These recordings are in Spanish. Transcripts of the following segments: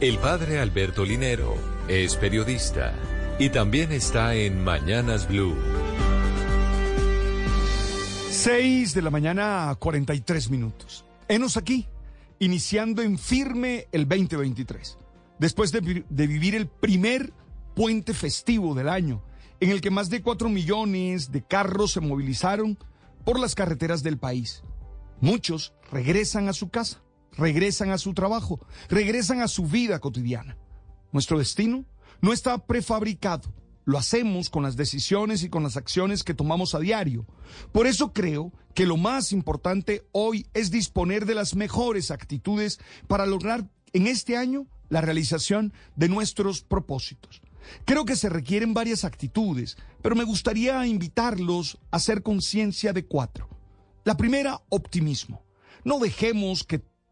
El padre Alberto Linero es periodista y también está en Mañanas Blue. 6 de la mañana, 43 minutos. Enos aquí, iniciando en firme el 2023. Después de, de vivir el primer puente festivo del año, en el que más de 4 millones de carros se movilizaron por las carreteras del país. Muchos regresan a su casa, regresan a su trabajo, regresan a su vida cotidiana. Nuestro destino no está prefabricado. Lo hacemos con las decisiones y con las acciones que tomamos a diario. Por eso creo que lo más importante hoy es disponer de las mejores actitudes para lograr en este año la realización de nuestros propósitos. Creo que se requieren varias actitudes, pero me gustaría invitarlos a hacer conciencia de cuatro. La primera, optimismo. No dejemos que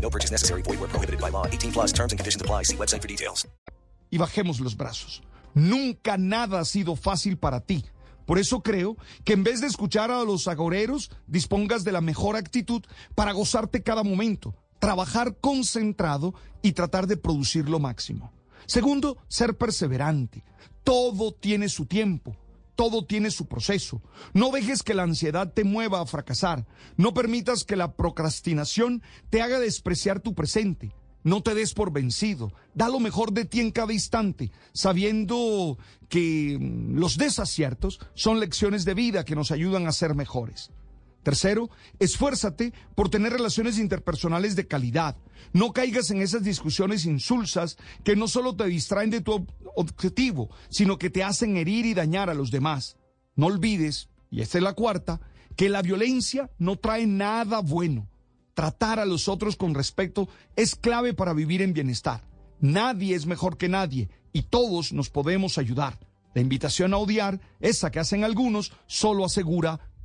No purchase necessary. Void where prohibited by law. 18 plus terms and conditions apply. See website for details. y bajemos los brazos. Nunca nada ha sido fácil para ti. Por eso creo que en vez de escuchar a los agoreros, dispongas de la mejor actitud para gozarte cada momento, trabajar concentrado y tratar de producir lo máximo. Segundo, ser perseverante. Todo tiene su tiempo. Todo tiene su proceso. No dejes que la ansiedad te mueva a fracasar. No permitas que la procrastinación te haga despreciar tu presente. No te des por vencido. Da lo mejor de ti en cada instante, sabiendo que mm, los desaciertos son lecciones de vida que nos ayudan a ser mejores. Tercero, esfuérzate por tener relaciones interpersonales de calidad. No caigas en esas discusiones insulsas que no solo te distraen de tu ob- objetivo, sino que te hacen herir y dañar a los demás. No olvides, y esta es la cuarta, que la violencia no trae nada bueno. Tratar a los otros con respeto es clave para vivir en bienestar. Nadie es mejor que nadie y todos nos podemos ayudar. La invitación a odiar, esa que hacen algunos, solo asegura